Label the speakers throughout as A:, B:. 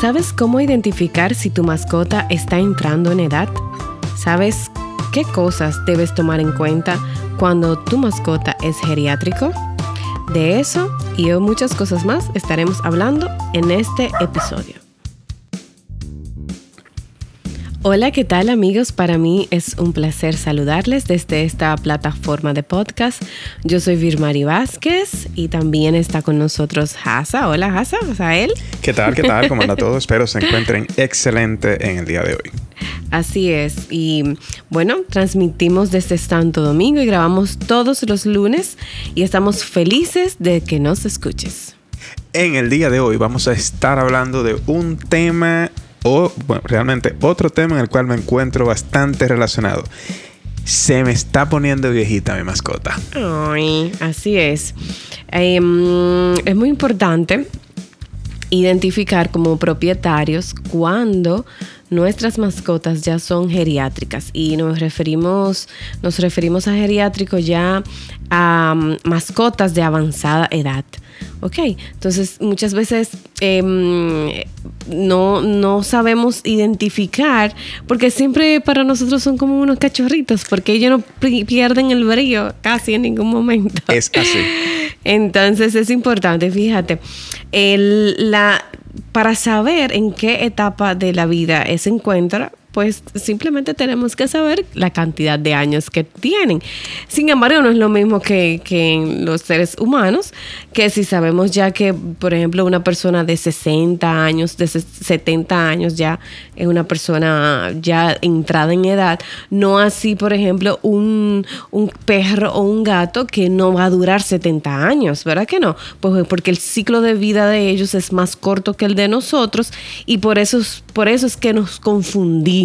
A: ¿Sabes cómo identificar si tu mascota está entrando en edad? ¿Sabes qué cosas debes tomar en cuenta cuando tu mascota es geriátrico? De eso y de muchas cosas más estaremos hablando en este episodio. Hola, ¿qué tal amigos? Para mí es un placer saludarles desde esta plataforma de podcast. Yo soy Virmari Vázquez y también está con nosotros Hasa. Hola Hasa, él.
B: ¿Qué tal? ¿Qué tal? ¿Cómo anda todo? Espero se encuentren excelente en el día de hoy.
A: Así es. Y bueno, transmitimos desde Santo Domingo y grabamos todos los lunes y estamos felices de que nos escuches.
B: En el día de hoy vamos a estar hablando de un tema o bueno, realmente otro tema en el cual me encuentro bastante relacionado. Se me está poniendo viejita mi mascota.
A: Ay, así es. Em, es muy importante identificar como propietarios cuando nuestras mascotas ya son geriátricas y nos referimos nos referimos a geriátrico ya a mm, mascotas de avanzada edad. Ok, entonces muchas veces em, no, no sabemos identificar, porque siempre para nosotros son como unos cachorritos, porque ellos no pierden el brillo casi en ningún momento.
B: Es así.
A: Entonces es importante, fíjate, el, la, para saber en qué etapa de la vida se encuentra, pues simplemente tenemos que saber la cantidad de años que tienen. Sin embargo, no es lo mismo que, en los seres humanos, que si sabemos ya que, por ejemplo, una persona de 60 años, de 70 años ya es una persona ya entrada en edad, no así, por ejemplo, un, un perro o un gato que no va a durar 70 años, ¿verdad que no? Pues porque el ciclo de vida de ellos es más corto que el de nosotros y por eso, por eso es que nos confundimos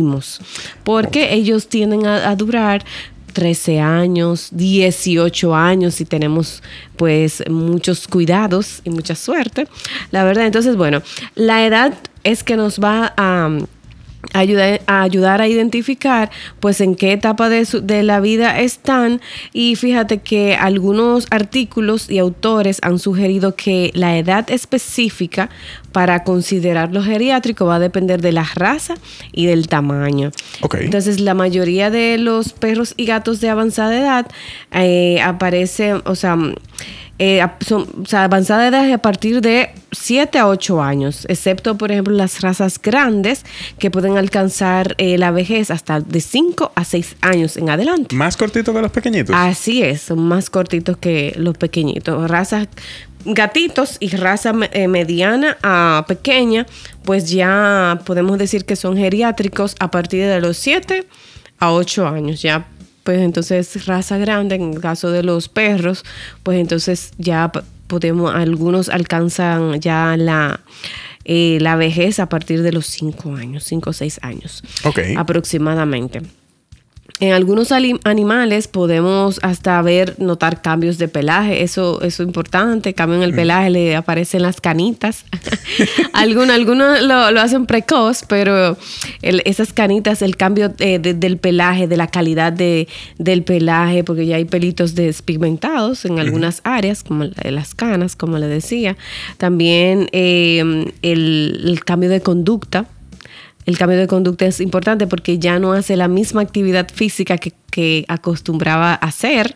A: porque ellos tienden a, durar 13 años, 18 años si tenemos pues muchos cuidados y mucha suerte. La verdad, entonces bueno, la edad es que nos va a ayudar, a ayudar a identificar pues en qué etapa de, de, la vida están y fíjate que algunos artículos y autores han sugerido que la edad específica para considerar lo geriátrico va a depender de la raza y del tamaño. Entonces la mayoría de los perros y gatos de avanzada edad eh, aparecen, o sea, eh, son, o sea, avanzada edad es a partir de 7 a 8 años, excepto por ejemplo las razas grandes que pueden alcanzar eh, la vejez hasta de 5 a 6 años en adelante.
B: ¿Más cortitos que los pequeñitos?
A: Así es, son más cortitos que los pequeñitos. Razas gatitos y raza eh, mediana a pequeña, pues ya podemos decir que son geriátricos a partir de los 7 a 8 años. Ya pues entonces raza grande, en el caso de los perros, pues entonces ya podemos, algunos alcanzan ya la, eh, la vejez a partir de los 5 años, 5 o 6 años aproximadamente. En algunos animales podemos hasta ver, notar cambios de pelaje, eso, eso es importante, cambio en el mm. pelaje, le aparecen las canitas. algunos algunos lo, hacen precoz, pero esas canitas, el cambio eh, del pelaje, de la calidad de, del pelaje, porque ya hay pelitos despigmentados en algunas áreas, como las canas, como le decía. También eh, el cambio de conducta el cambio de conducta es importante porque ya no hace la misma actividad física que, acostumbraba a hacer.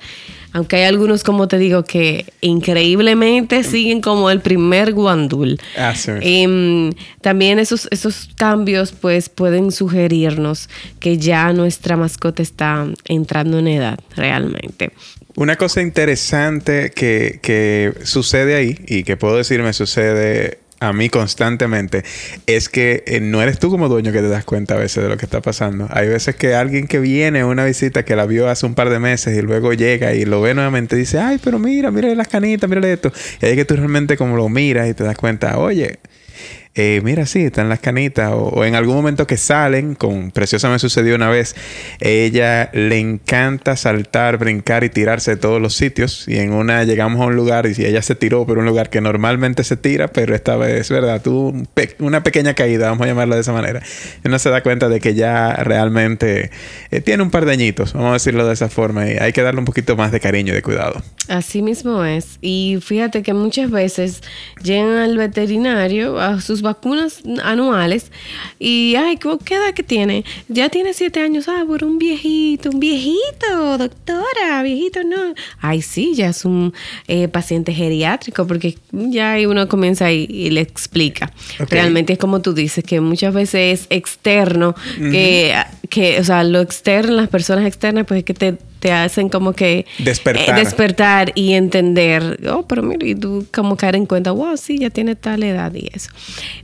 A: Aunque hay algunos, como te digo, que increíblemente siguen como el primer guandul.
B: Ah,
A: em, también esos, esos cambios pues pueden sugerirnos que ya nuestra mascota está entrando en edad realmente.
B: Una cosa interesante que, que sucede ahí y que puedo decir me sucede a mí constantemente es que eh, no eres tú como dueño que te das cuenta a veces de lo que está pasando. Hay veces que alguien que viene a una visita que la vio hace un par de meses y luego llega y lo ve nuevamente y dice, ay, pero mira, mira las canitas, mira esto. Y ahí que tú realmente como lo miras y te das cuenta, oye, eh, mira, sí, están las canitas, o, en algún momento que salen, con Preciosa me sucedió una vez, ella le encanta saltar, brincar y tirarse de todos los sitios, y en una llegamos a un lugar y ella se tiró por un lugar que normalmente se tira, pero esta vez, ¿verdad? Tuvo una pequeña caída, vamos a llamarla de esa manera, y uno se da cuenta de que ya realmente eh, tiene un par de añitos, vamos a decirlo de esa forma, y hay que darle un poquito más de cariño y de cuidado.
A: Así mismo es, y fíjate que muchas veces llegan al veterinario a sus vacunas anuales y, ay, ¿qué edad que tiene? Ya tiene siete años, ah, por un viejito, un viejito, doctora, viejito, no. Ay, sí, ya es un eh, paciente geriátrico porque ya uno comienza y, y le explica. Realmente es como tú dices, que muchas veces es externo, que, que, o sea, lo externo, las personas externas, pues es que te te hacen como que
B: despertar,
A: eh, despertar y entender, oh, pero mira, y tú como caer en cuenta, wow, sí, ya tiene tal edad y eso.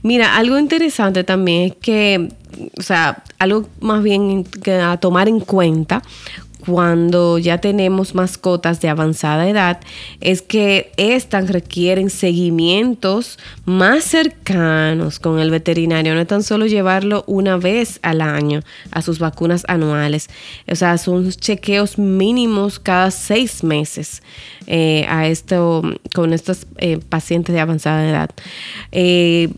A: Mira, algo interesante también es que, o sea, algo más bien a tomar en cuenta cuando ya tenemos mascotas de avanzada edad es que estas requieren seguimientos más cercanos con el veterinario, no es tan solo llevarlo una vez al año a sus vacunas anuales, o sea, son chequeos mínimos cada seis meses eh, a esto, con estos eh, pacientes de avanzada edad. Eh,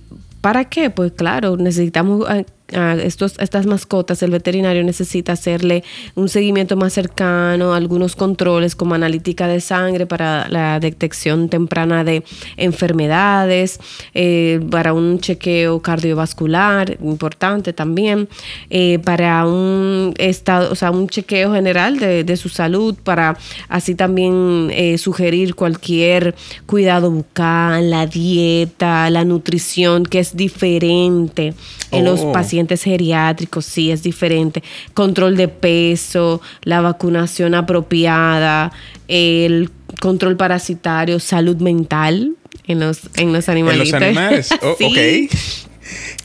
A: ¿Para qué? Pues claro, necesitamos a estos, estas mascotas, el veterinario necesita hacerle un seguimiento más cercano, algunos controles como analítica de sangre para la detección temprana de enfermedades, eh, para un chequeo cardiovascular, importante también, eh, para un estado, o sea, un chequeo general de, de su salud, para así también eh, sugerir cualquier cuidado bucal, la dieta, la nutrición, que es diferente en los
B: Oh.
A: pacientes geriátricos, sí, es diferente. Control de peso, la vacunación apropiada, el control parasitario, salud mental en los, en los
B: En
A: animalitos.
B: los animales. Oh,
A: Sí.
B: Ok.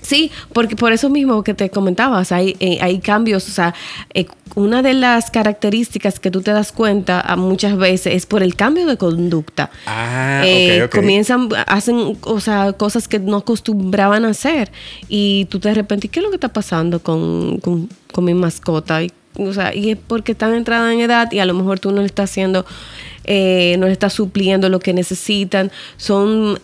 A: Sí, porque por eso mismo que te comentabas, hay, eh, hay cambios, o sea, eh, una de las características que tú te das cuenta a muchas veces es por el cambio de conducta.
B: Ah,
A: Eh,
B: ok, ok.
A: Comienzan, hacen, o sea, cosas que no acostumbraban a hacer y tú de repente, ¿qué es lo que está pasando con, con, con mi mascota? Y, o sea, y es porque están entrada en edad y a lo mejor tú no le estás haciendo, eh, no le estás supliendo lo que necesitan. Son,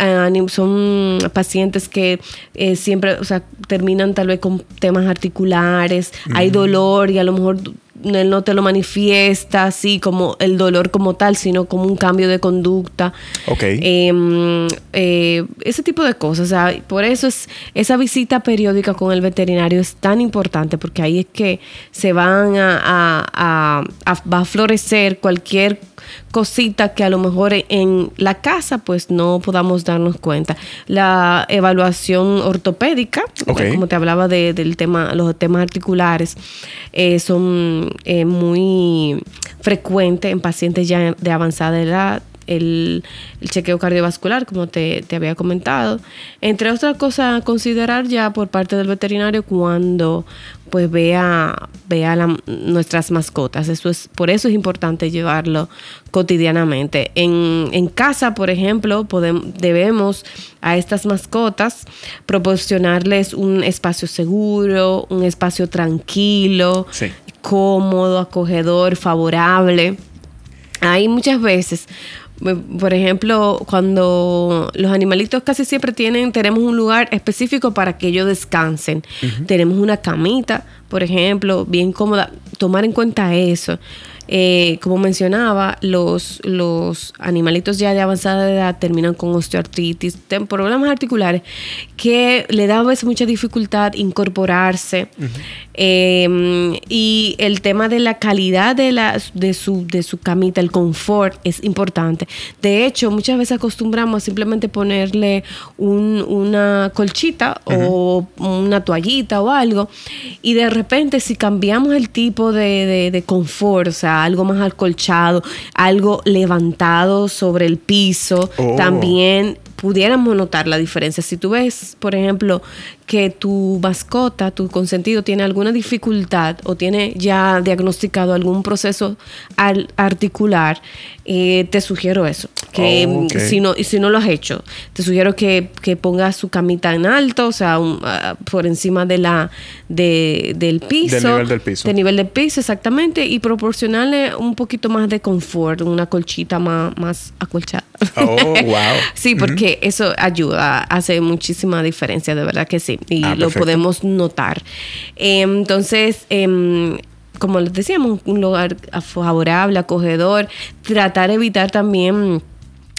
A: son pacientes que eh, siempre, o sea, terminan tal vez con temas articulares, hay dolor y a lo mejor él no te lo manifiesta así como el dolor como tal, sino como un cambio de conducta.
B: Ok.
A: Eh, eh, ese tipo de cosas. O sea, por eso es esa visita periódica con el veterinario es tan importante, porque ahí es que se van a, a- a- a- va a florecer cualquier cosita que a lo mejor en la casa pues no podamos darnos cuenta. La evaluación ortopédica,
B: Ok.
A: como te hablaba de- del tema, los temas articulares, eh, son eh, muy frecuentes en pacientes ya de avanzada edad. El, el chequeo cardiovascular, como te, te había comentado. Entre otras cosas, considerar ya por parte del veterinario cuando pues vea, vea la- nuestras mascotas. Eso es, por eso es importante llevarlo cotidianamente. En, en casa, por ejemplo, podemos, debemos a estas mascotas proporcionarles un espacio seguro, un espacio tranquilo,
B: Sí.
A: cómodo, acogedor, favorable. Hay muchas veces, por ejemplo, cuando los animalitos casi siempre tienen, tenemos un lugar específico para que ellos descansen. Tenemos una camita, por ejemplo, bien cómoda. Tomar en cuenta eso. Eh, como mencionaba, los, los animalitos ya de avanzada edad terminan con osteoartritis, problemas articulares que le da a veces mucha dificultad incorporarse. Eh, y el tema de la calidad de, la, de, su, de su camita, el confort, es importante. De hecho, muchas veces acostumbramos a simplemente ponerle un- una colchita o una toallita o algo. Y de repente, si cambiamos el tipo de, de- de confort, o sea, algo más acolchado, algo levantado sobre el piso,
B: Oh.
A: también pudiéramos notar la diferencia. Si tú ves, por ejemplo, que tu mascota, tu consentido, tiene alguna dificultad o tiene ya diagnosticado algún proceso al- articular, eh, te sugiero eso. Que
B: Oh,
A: mm, si, no, si no lo has hecho, te sugiero que, que pongas su camita en alto, o sea, un- ah, por encima de la, de, del piso.
B: Del nivel del piso.
A: Del nivel del piso, exactamente. Y proporcionarle un poquito más de confort, una colchita más, más acolchada.
B: Oh, wow.
A: Sí, porque eso ayuda, hace muchísima diferencia, de verdad que sí, y
B: Ah,
A: lo podemos notar. Eh, entonces, em, como les decíamos, un lugar favorable, acogedor, tratar de evitar también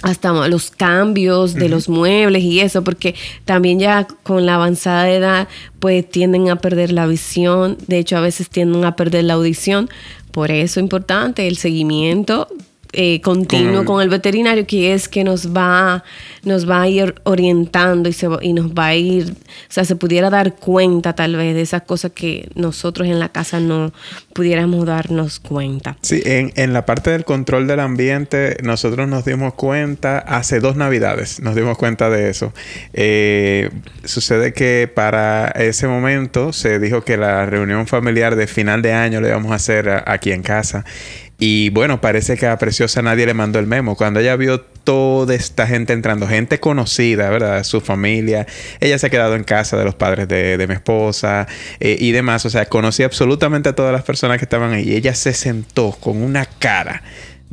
A: hasta los cambios de los muebles y eso, porque también ya con la avanzada edad, pues tienden a perder la visión, de hecho a veces tienden a perder la audición, por eso es importante el seguimiento eh, continuo con el, veterinario, que es que nos va, nos va a ir orientando y, se, y nos va a ir, o sea, se pudiera dar cuenta tal vez de esas cosas que nosotros en la casa no pudiéramos darnos cuenta.
B: Sí, en, en la parte del control del ambiente, nosotros nos dimos cuenta hace dos navidades, nos dimos cuenta de eso. Eh, sucede que para ese momento se dijo que la reunión familiar de final de año le íbamos a hacer aquí en casa. Y bueno, parece que a Preciosa nadie le mandó el memo. Cuando ella vio toda esta gente entrando, gente conocida, ¿verdad? Su familia. Ella se ha quedado en casa de los padres de, mi esposa eh, y demás. O sea, conocía absolutamente a todas las personas que estaban ahí. Ella se sentó con una cara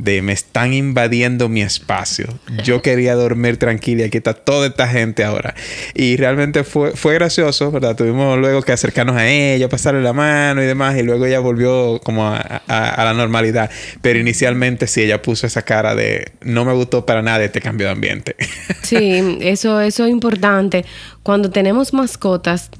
B: de me están invadiendo mi espacio. Yo quería dormir tranquila y aquí está toda esta gente ahora. Y realmente fue, fue gracioso, ¿verdad? Tuvimos luego que acercarnos a ella, pasarle la mano y demás, y luego ella volvió como a, la normalidad. Pero inicialmente sí, ella puso esa cara de no me gustó para nada este cambio de ambiente.
A: Sí, eso, eso es importante. Cuando tenemos mascotas,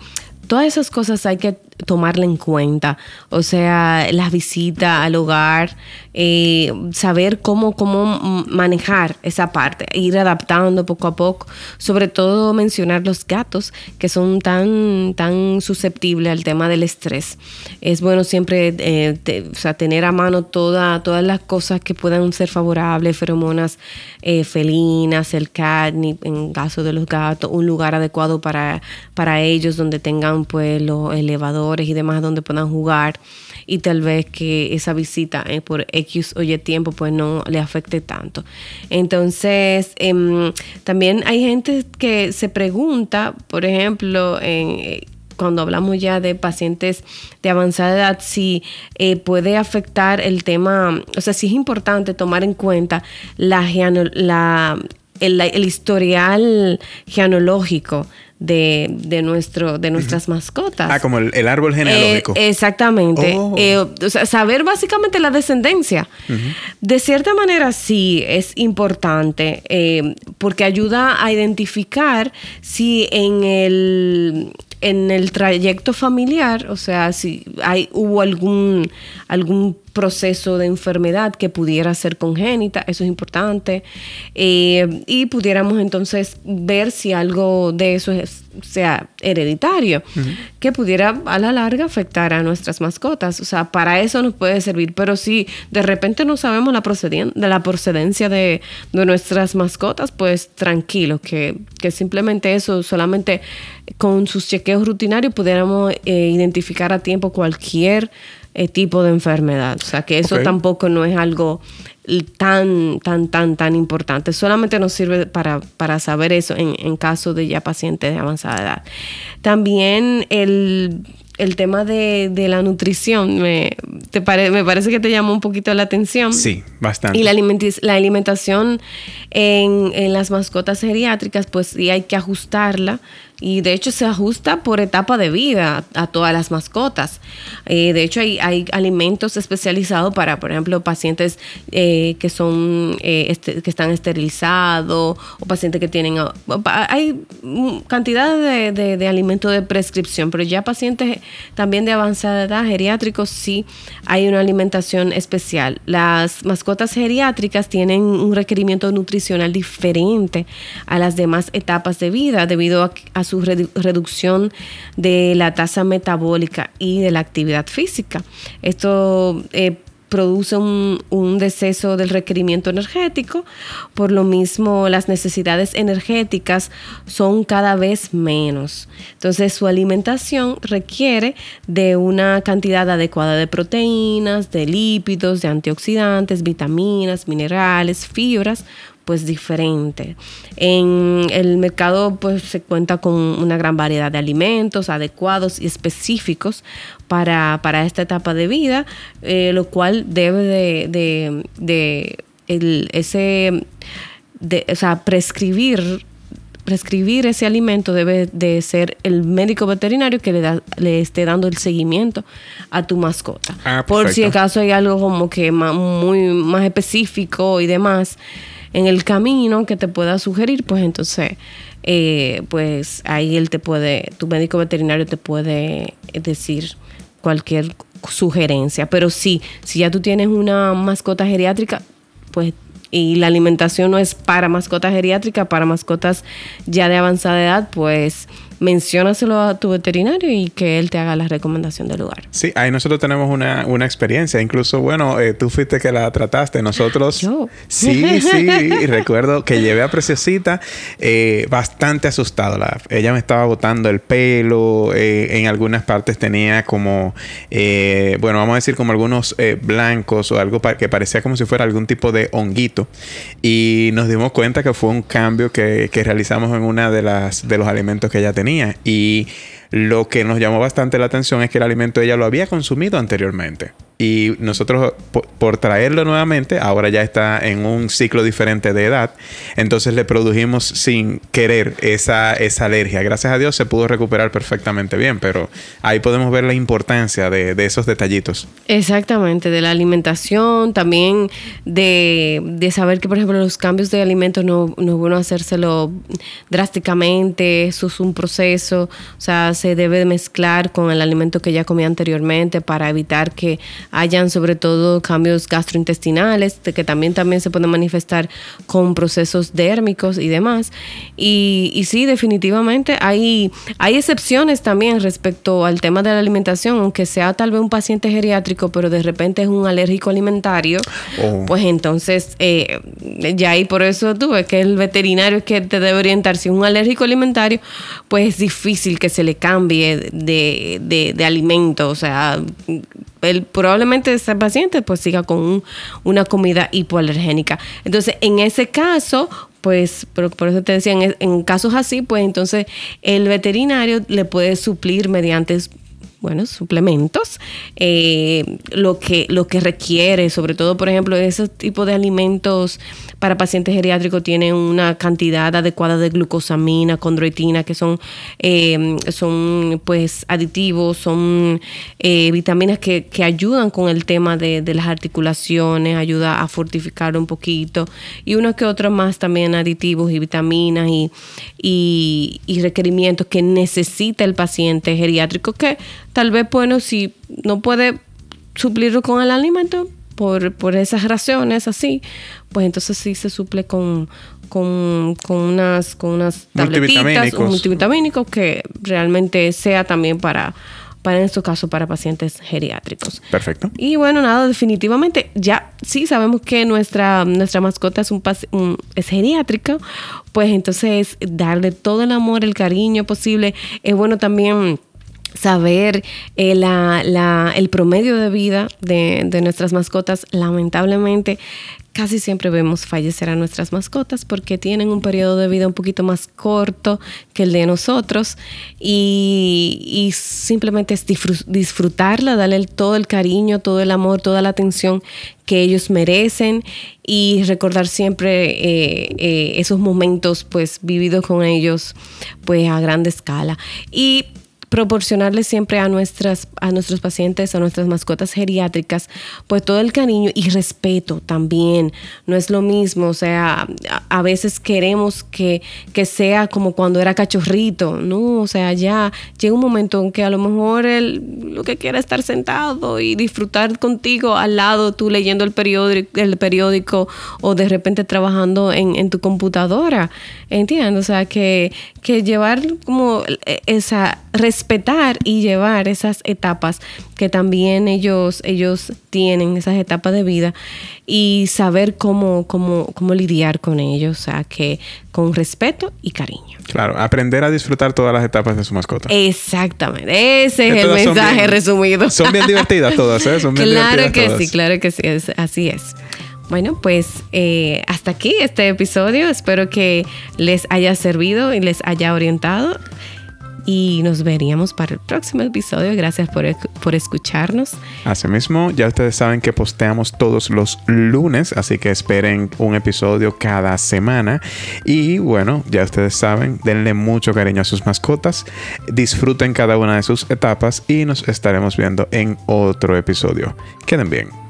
A: todas esas cosas hay que tomarla en cuenta. O sea, la visita al hogar, eh, saber cómo, cómo manejar esa parte, ir adaptando poco a poco. Sobre todo mencionar los gatos que son tan, tan susceptibles al tema del estrés. Es bueno siempre eh, tener a mano toda, todas las cosas que puedan ser favorables, feromonas eh, felinas, el catnip en caso de los gatos, un lugar adecuado para, para ellos donde tengan pues los elevadores y demás donde puedan jugar y tal vez que esa visita eh, por X o Y tiempo pues no le afecte tanto. Entonces, em, también hay gente que se pregunta, por ejemplo, eh, cuando hablamos ya de pacientes de avanzada edad, si eh, puede afectar el tema, o sea, si es importante tomar en cuenta la, la el, el, historial genealógico de, de, nuestro, de nuestras mascotas.
B: Ah, como el, árbol genealógico.
A: Eh, exactamente. Oh. Eh, o sea, saber básicamente la descendencia. De cierta manera sí es importante eh, porque ayuda a identificar si en el en el trayecto familiar, o sea, si hay, hubo algún, algún proceso de enfermedad que pudiera ser congénita, eso es importante, eh, y pudiéramos entonces ver si algo de eso es, sea hereditario, que pudiera a la larga afectar a nuestras mascotas, o sea, para eso nos puede servir, pero si de repente no sabemos la, de la procedencia de, nuestras mascotas, pues tranquilo, que, que simplemente eso, solamente con sus chequeos rutinarios pudiéramos eh, identificar a tiempo cualquier eh, tipo de enfermedad. O sea que eso tampoco no es algo tan, tan, tan, tan importante. Solamente nos sirve para, para saber eso en, en caso de ya pacientes de avanzada edad. También el el tema de, de la nutrición me, te me parece que te llamó un poquito la atención.
B: Sí, bastante.
A: Y la, la alimentación en, en, las mascotas geriátricas, pues sí hay que ajustarla y de hecho se ajusta por etapa de vida a, todas las mascotas. Eh, de hecho hay, hay, alimentos especializados para, por ejemplo, pacientes eh, que son eh, este, que están esterilizados o pacientes que tienen hay cantidad de, de, alimentos de prescripción, pero ya pacientes también de avanzada edad geriátricos sí hay una alimentación especial. Las mascotas geriátricas tienen un requerimiento nutricional diferente a las demás etapas de vida debido a, a su reducción de la tasa metabólica y de la actividad física. Esto eh, produce un, un, deceso del requerimiento energético, por lo mismo las necesidades energéticas son cada vez menos. Entonces su alimentación requiere de una cantidad adecuada de proteínas, de lípidos, de antioxidantes, vitaminas, minerales, fibras, pues diferente. En el mercado pues se cuenta con una gran variedad de alimentos adecuados y específicos para, esta etapa de vida, eh, lo cual debe de, de, ese, de, o sea, prescribir prescribir ese alimento debe de ser el médico veterinario que le, da, le esté dando el seguimiento a tu mascota. Ah, Por si acaso hay algo como que muy más específico y demás, en el camino que te pueda sugerir, pues entonces, eh, pues ahí él te puede, tu médico veterinario te puede decir cualquier sugerencia. Pero sí, si ya tú tienes una mascota geriátrica, pues y la alimentación no es para mascotas geriátricas, para mascotas ya de avanzada edad, pues menciónaselo a tu veterinario y que él te haga la recomendación del lugar.
B: Sí, ahí nosotros tenemos una, experiencia. Incluso, bueno, eh, tú fuiste que la trataste. Nosotros.
A: Yo.
B: Sí, sí. recuerdo que llevé a Preciosita eh, bastante asustada. ella me estaba botando el pelo. Eh, en algunas partes tenía como, bueno, vamos a decir como algunos blancos o algo que parecía como si fuera algún tipo de honguito. Y nos dimos cuenta que fue un cambio que, que realizamos en una de las de los alimentos que ella tenía. Y lo que nos llamó bastante la atención es que el alimento ella lo había consumido anteriormente. Y nosotros, por, traerlo nuevamente, ahora ya está en un ciclo diferente de edad. Entonces le produjimos sin querer esa, esa alergia. Gracias a Dios se pudo recuperar perfectamente bien, pero ahí podemos ver la importancia de, esos detallitos.
A: Exactamente, de la alimentación, también de, saber que, por ejemplo, los cambios de alimentos no, no es bueno hacérselo drásticamente, eso es un proceso, o sea, se debe mezclar con el alimento que ya comía anteriormente para evitar que hayan sobre todo cambios gastrointestinales, que también, también se pueden manifestar con procesos dérmicos y demás. Y, y sí, definitivamente hay, hay excepciones también respecto al tema de la alimentación, aunque sea tal vez un paciente geriátrico, pero de repente es un alérgico alimentario, oh. pues entonces eh, ya ahí por eso tuve que el veterinario es que te debe orientar. Si es un alérgico alimentario, pues es difícil que se le cambie de, de, de alimento, o sea, el, probablemente ese paciente pues siga con una comida hipoalergénica. Entonces, en ese caso, pues por, eso te decía, en, en, casos así, pues entonces el veterinario le puede suplir mediante bueno, suplementos, eh, lo, que, lo que requiere, sobre todo, por ejemplo, ese tipo de alimentos para pacientes geriátricos tienen una cantidad adecuada de glucosamina, condroitina, que son, eh, son pues aditivos, son eh, vitaminas que, que, ayudan con el tema de, de, las articulaciones, ayuda a fortificar un poquito, y uno que otro más también aditivos y vitaminas y, y requerimientos que necesita el paciente geriátrico que Tal vez, bueno, si no puede suplirlo con el alimento por, por esas razones así, pues entonces sí se suple con, con, con unas, con unas tabletitas, un multivitamínico que realmente sea también para, para en estos casos para pacientes geriátricos.
B: Perfecto.
A: Y bueno, nada, definitivamente ya sí sabemos que nuestra, nuestra mascota es un, un es geriátrica, pues entonces darle todo el amor, el cariño posible. Es bueno también saber eh, el promedio de vida de, de, nuestras mascotas, lamentablemente casi siempre vemos fallecer a nuestras mascotas porque tienen un periodo de vida un poquito más corto que el de nosotros y, y simplemente es disfrutarla, darle todo el cariño, todo el amor, toda la atención que ellos merecen y recordar siempre eh, eh, esos momentos pues vividos con ellos pues a gran escala. Y proporcionarle siempre a, nuestras, a nuestros pacientes, a nuestras mascotas geriátricas, pues todo el cariño y respeto también. No es lo mismo, o sea, a, veces queremos que, que, sea como cuando era cachorrito, ¿no? O sea, ya llega un momento en que a lo mejor él lo que quiere es estar sentado y disfrutar contigo al lado, tú leyendo el periódico, el periódico o de repente trabajando en, en tu computadora, ¿entiendes? O sea, que, que llevar como esa respetar y llevar esas etapas que también ellos, ellos tienen, esas etapas de vida, y saber cómo, cómo, cómo lidiar con ellos, o sea, que con respeto y cariño.
B: Claro, aprender a disfrutar todas las etapas de su mascota.
A: Exactamente, ese es el mensaje resumido.
B: Son bien divertidas todas, ¿eh? Son
A: bien claro que sí, claro que sí, así es. Bueno, pues eh, hasta aquí este episodio. Espero que les haya servido y les haya orientado y nos veríamos para el próximo episodio. Gracias por, por escucharnos.
B: Asimismo, ya ustedes saben que posteamos todos los lunes, así que esperen un episodio cada semana. Y bueno, ya ustedes saben, denle mucho cariño a sus mascotas, disfruten cada una de sus etapas y nos estaremos viendo en otro episodio. Queden bien.